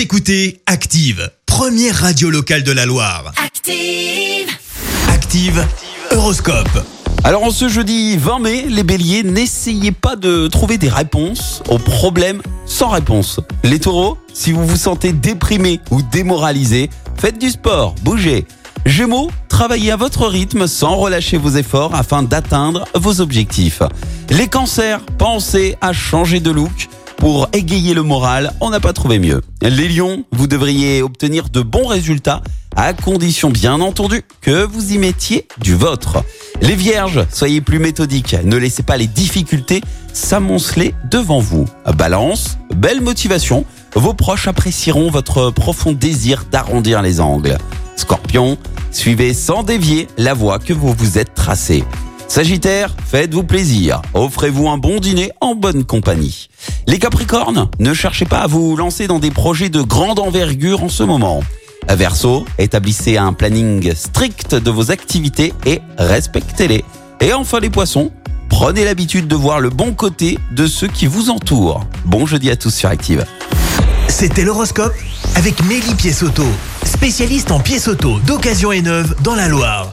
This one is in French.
Vous écoutez Active, première radio locale de la Loire. Active. Active, Horoscope. Alors en ce jeudi 20 mai, les béliers, n'essayez pas de trouver des réponses aux problèmes sans réponse. Les taureaux, si vous vous sentez déprimé ou démoralisé, faites du sport, bougez. Gémeaux, travaillez à votre rythme sans relâcher vos efforts afin d'atteindre vos objectifs. Les cancers, pensez à changer de look. Pour égayer le moral, on n'a pas trouvé mieux. Les lions, vous devriez obtenir de bons résultats à condition bien entendu que vous y mettiez du vôtre. Les vierges, soyez plus méthodiques, ne laissez pas les difficultés s'amonceler devant vous. Balance, belle motivation, vos proches apprécieront votre profond désir d'arrondir les angles. Scorpion, suivez sans dévier la voie que vous vous êtes tracée. Sagittaire, faites-vous plaisir, offrez-vous un bon dîner en bonne compagnie. Les Capricornes, ne cherchez pas à vous lancer dans des projets de grande envergure en ce moment. Verseau, établissez un planning strict de vos activités et respectez-les. Et enfin les poissons, prenez l'habitude de voir le bon côté de ceux qui vous entourent. Bon jeudi à tous sur Active. C'était l'horoscope avec Mélie Pièce-Auto, spécialiste en pièces auto d'occasion et neuve dans la Loire.